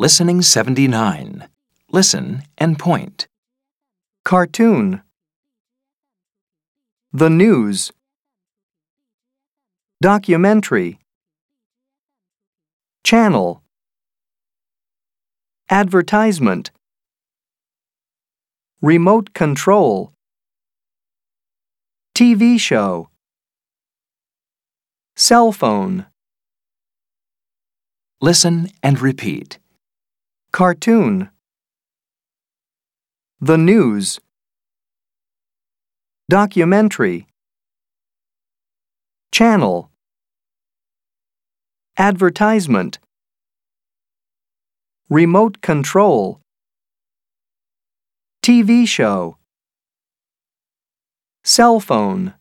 Listening 79. Listen and point. Cartoon. The news. Documentary. Channel. Advertisement. Remote control. TV show. Cell phone. Listen and repeat. Cartoon. The news. Documentary. Channel. Advertisement. Remote control. TV show. Cell phone.